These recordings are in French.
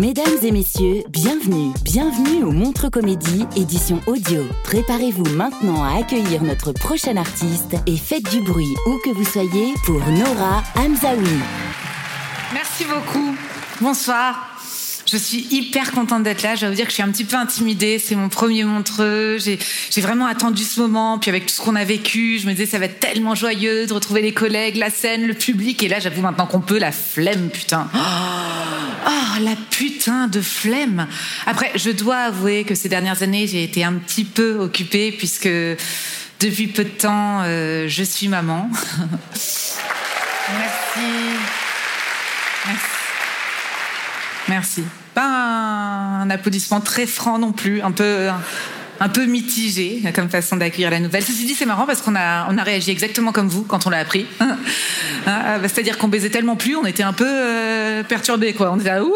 Mesdames et messieurs, bienvenue, bienvenue au Montre Comédie, édition audio. Préparez-vous maintenant à accueillir notre prochain artiste et faites du bruit où que vous soyez pour Nora Hamzaoui. Merci beaucoup. Bonsoir. Je suis hyper contente d'être là. Je vais vous dire que je suis un petit peu intimidée. C'est mon premier montreux. J'ai, vraiment attendu ce moment. Puis avec tout ce qu'on a vécu, je me disais ça va être tellement joyeux de retrouver les collègues, la scène, le public. Et là, j'avoue maintenant qu'on peut, la flemme, putain. Oh, la putain de flemme. Après, je dois avouer que ces dernières années, j'ai été un petit peu occupée puisque depuis peu de temps, euh, je suis maman. Merci. Merci. Merci. Pas un, un applaudissement très franc non plus, un peu, un, peu mitigé comme façon d'accueillir la nouvelle. Ceci dit, c'est marrant parce qu'on a, on a réagi exactement comme vous quand on l'a appris. Hein, bah, C'est-à-dire qu'on baisait tellement plus, on était un peu euh, perturbés, quoi. On était là, ouh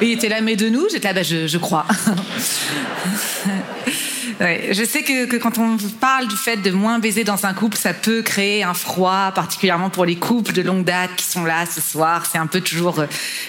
Et il était là, mais de nous, j'étais là, bah, je, je crois. Je sais que, quand on parle du fait de moins baiser dans un couple, ça peut créer un froid, particulièrement pour les couples de longue date qui sont là ce soir. C'est un peu toujours euh,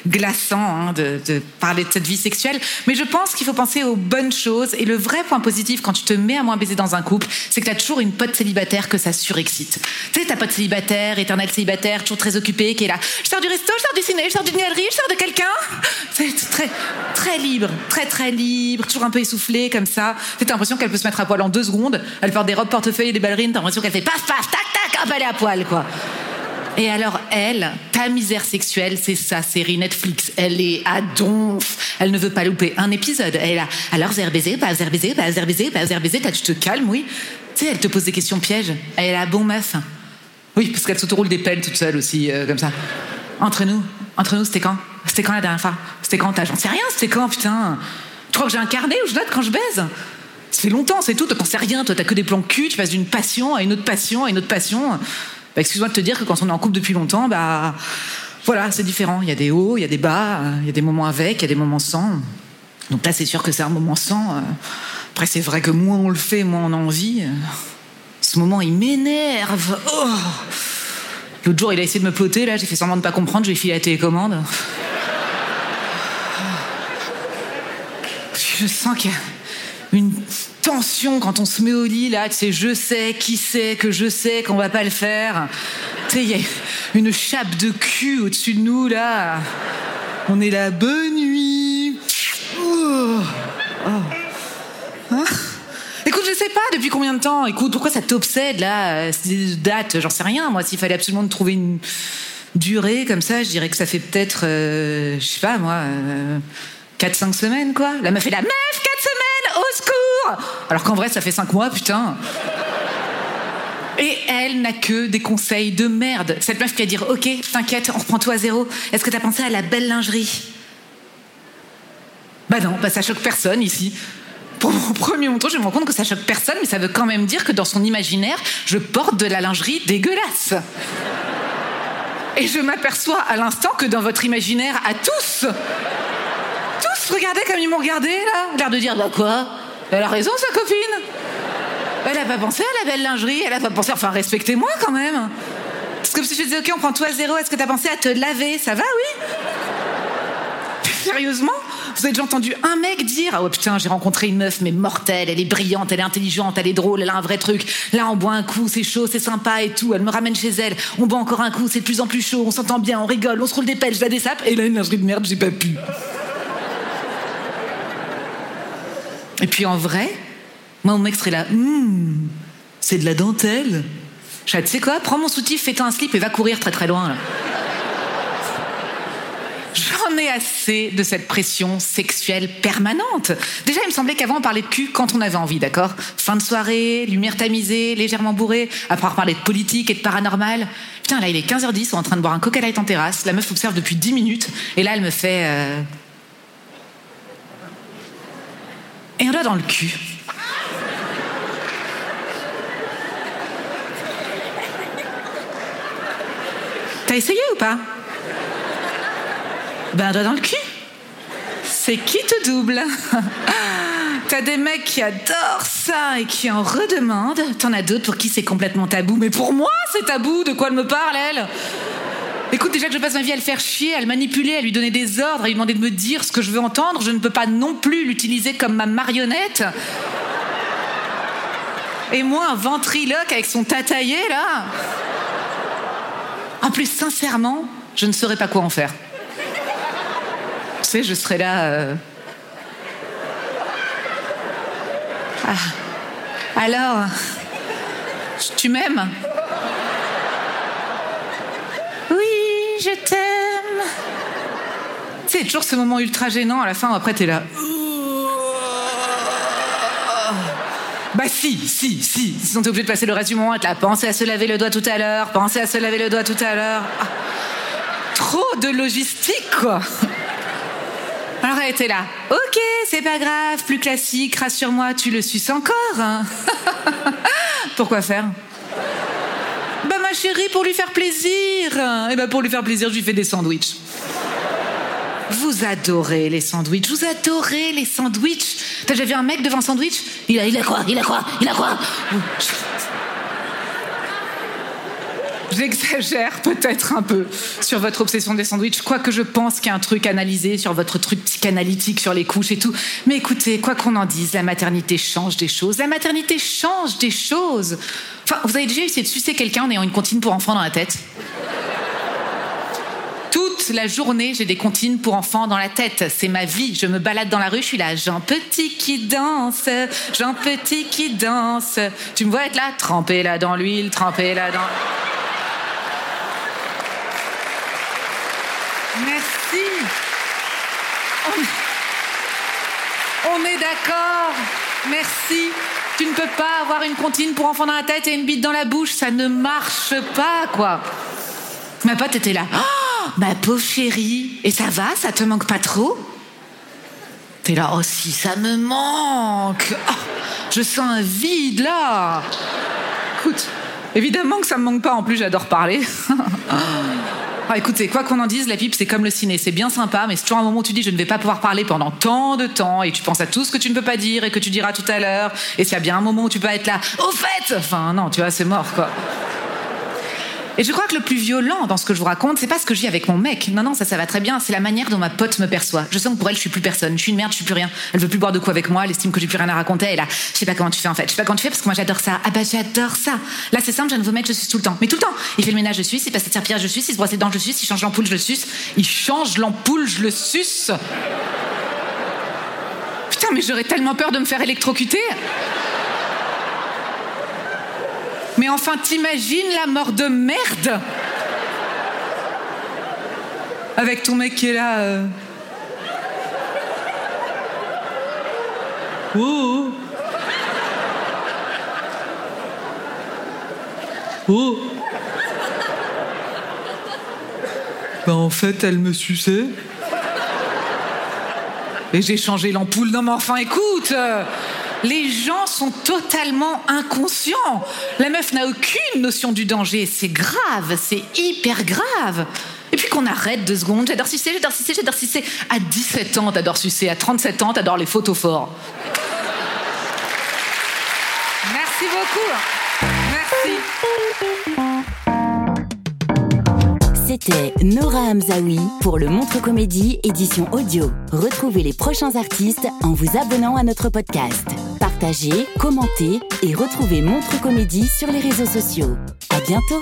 glaçant hein, de, parler de cette vie sexuelle. Mais je pense qu'il faut penser aux bonnes choses. Et le vrai point positif quand tu te mets à moins baiser dans un couple, c'est que tu as toujours une pote célibataire que ça surexcite. Tu sais, ta pote célibataire, éternelle célibataire, toujours très occupée, qui est là. Je sors du resto, je sors du ciné, je sors d'une galerie, je sors de quelqu'un. C'est très, très libre, très très libre, toujours un peu essoufflé comme ça. T'as qu'elle peut se mettre à poil en deux secondes. Elle porte des robes portefeuille et des ballerines. T'as l'impression qu'elle fait paf, paf, tac, tac, hop, elle est à poil, quoi. Et alors, elle, ta misère sexuelle, c'est sa série Netflix. Elle est à donf. Elle ne veut pas louper un épisode. Elle là. Alors, baisé, pas baisé, pas baisé, pas. T'as, tu te calmes, oui. Tu sais, elle te pose des questions pièges. Elle là, bon meuf. Oui, parce qu'elle s'autoroule des pelles toute seule aussi, euh, comme ça. Entre nous, entre nous, c'était quand? C'était quand la dernière fois? C'était quand J'en sais rien, c'était quand, putain? Tu crois que j'ai un carnet où je note quand je baise? Ça fait longtemps, c'est tout. T'en sais rien. Toi, t'as que des plans cul. Tu passes d'une passion à une autre passion à une autre passion. Bah, excuse-moi de te dire que quand on est en couple depuis longtemps, bah voilà, c'est différent. Il y a des hauts, il y a des bas, il y a des moments avec, il y a des moments sans. Donc là, c'est sûr que c'est un moment sans. Après, c'est vrai que moins on le fait, moins on a envie. Ce moment, il m'énerve. Oh L'autre jour, il a essayé de me ploter. Là, j'ai fait semblant de pas comprendre. Je lui ai filé la télécommande. Je sens qu'il y a une tension quand on se met au lit là, tu sais, je sais, qui sait, que je sais qu'on va pas le faire. Tu sais, il y a une chape de cul au-dessus de nous là. On est là, bonne nuit. Oh. Oh. Hein Écoute, je sais pas depuis combien de temps. Écoute, pourquoi ça t'obsède là Ces dates, j'en sais rien. Moi, s'il fallait absolument trouver une durée comme ça, je dirais que ça fait peut-être, euh, je sais pas moi, euh, 4-5 semaines quoi. La meuf est la meuf, 4 semaines, au secours Alors qu'en vrai, ça fait 5 mois, putain. Et elle n'a que des conseils de merde. Cette meuf qui va dire Ok, t'inquiète, on reprend tout à zéro. Est-ce que t'as pensé à la belle lingerie? Bah non, bah ça choque personne ici. Pour mon premier montant, je me rends compte que ça choque personne, mais ça veut quand même dire que dans son imaginaire, je porte de la lingerie dégueulasse. Et je m'aperçois à l'instant que dans votre imaginaire à tous, tous, regardez comme ils m'ont regardé là, l'air de dire bah quoi? Elle a raison sa copine. Elle a pas pensé à la belle lingerie, elle a pas pensé, enfin respectez-moi quand même. C'est comme si je disais ok on prend tout à zéro, est-ce que t'as pensé à te laver? Ça va oui Sérieusement? Vous avez déjà entendu un mec dire Ah oh putain, j'ai rencontré une meuf, mais mortelle, elle est brillante, elle est intelligente, elle est drôle, elle a un vrai truc. Là, on boit un coup, c'est chaud, c'est sympa et tout. Elle me ramène chez elle, on boit encore un coup, c'est de plus en plus chaud, on s'entend bien, on rigole, on se roule des pelles, je la dessape, et là, une lingerie de merde, j'ai pas pu. Et puis en vrai, moi, mon mec serait là, hum, c'est de la dentelle. Je tu sais quoi, prends mon soutif, fais-toi un slip et va courir très très loin. J'en ai assez de cette pression sexuelle permanente. Déjà, il me semblait qu'avant, on parlait de cul quand on avait envie, d'accord? Fin de soirée, lumière tamisée, légèrement bourrée, après avoir parlé de politique et de paranormal. Putain, là, il est 15h10, on est en train de boire un coca light en terrasse. La meuf observe depuis 10 minutes, et là, elle me fait... Euh... Et un doigt dans le cul. T'as essayé ou pas? Ben, un doigt dans le cul. C'est qui te double? T'as des mecs qui adorent ça et qui en redemandent. T'en as d'autres pour qui c'est complètement tabou. Mais pour moi, c'est tabou. De quoi elle me parle, elle? Écoute, déjà que je passe ma vie à le faire chier, à le manipuler, à lui donner des ordres, à lui demander de me dire ce que je veux entendre, je ne peux pas non plus l'utiliser comme ma marionnette. Et moi, un ventriloque avec son tataillé, là. En plus, sincèrement, je ne saurais pas quoi en faire. Tu sais, je serais là. Euh... Ah. Alors, tu m'aimes? Je t'aime. Sais, toujours ce moment ultra gênant à la fin, après t'es là. Bah si, si, si. Ils sont obligés de passer le reste du moment à te là. Pensez à se laver le doigt tout à l'heure. Pensez à se laver le doigt tout à l'heure. Ah. Trop de logistique, quoi. Alors elle était là. Ok, c'est pas grave, plus classique, rassure-moi, tu le suces encore. Hein. Pourquoi faire? Chérie, pour lui faire plaisir. Et eh bah pour lui faire plaisir, je lui fais des sandwichs. Vous adorez les sandwichs, vous adorez les sandwichs. T'as déjà vu un mec devant un sandwich? Il a, il a quoi? Il a quoi? Il a quoi? J'exagère peut-être un peu sur votre obsession des sandwichs, quoique je pense qu'il y a un truc analysé sur votre truc psychanalytique sur les couches et tout. Mais écoutez, quoi qu'on en dise, la maternité change des choses. La maternité change des choses. Vous avez déjà essayé de sucer quelqu'un en ayant une comptine pour enfants dans la tête toute la journée, j'ai des comptines pour enfants dans la tête. C'est ma vie. Je me balade dans la rue, je suis là. Jean Petit qui danse, Jean Petit qui danse. Tu me vois être là, trempé là dans l'huile, trempé là dans. Merci. On est, d'accord. Merci. Tu ne peux pas avoir une comptine pour enfant dans la tête et une bite dans la bouche. Ça ne marche pas, quoi. Ma pote était là. Oh, ma pauvre chérie. Et ça va? Ça te manque pas trop? T'es là. Oh, si, ça me manque. Oh, je sens un vide, là. Écoute, évidemment que ça me manque pas. En plus, j'adore parler. Ah, écoutez, quoi qu'on en dise, la pipe, c'est comme le ciné. C'est bien sympa, mais c'est toujours un moment où tu dis je ne vais pas pouvoir parler pendant tant de temps et tu penses à tout ce que tu ne peux pas dire et que tu diras tout à l'heure. Et s'il y a bien un moment où tu peux être là, au fait Enfin, non, tu vois, c'est mort, quoi. Et je crois que le plus violent dans ce que je vous raconte, c'est pas ce que je vis avec mon mec. Non, non, ça, ça va très bien. C'est la manière dont ma pote me perçoit. Je sens que pour elle, je suis plus personne. Je suis une merde, je suis plus rien. Elle veut plus boire de quoi avec moi. Elle estime que j'ai plus rien à raconter. Et là, je sais pas comment tu fais en fait. Je sais pas comment tu fais parce que moi j'adore ça. Ah bah j'adore ça. Là, c'est simple, je viens de vous mettre, je suis tout le temps. Mais tout le temps. Il fait le ménage, je suis. Il passe sa serpillère, je suis. Il se brosse les dents, je suis. Il change l'ampoule, je le suce. Il change l'ampoule, je le suce. Putain, mais j'aurais tellement peur de me faire électrocuter. Mais enfin, t'imagines la mort de merde avec ton mec qui est là. Euh... Oh. Oh. Ben en fait, elle me suçait. Et j'ai changé l'ampoule. Non mais enfin, écoute les gens sont totalement inconscients. La meuf n'a aucune notion du danger. C'est grave, c'est hyper grave. Et puis qu'on arrête deux secondes. J'adore sucer, j'adore sucer, j'adore sucer. À 17 ans, t'adores sucer. À 37 ans, t'adores les photos forts. Merci beaucoup. Merci. C'était Nora Hamzaoui pour le Montre Comédie édition audio. Retrouvez les prochains artistes en vous abonnant à notre podcast. Partagez, commentez et retrouvez Montre Comédie sur les réseaux sociaux. À bientôt!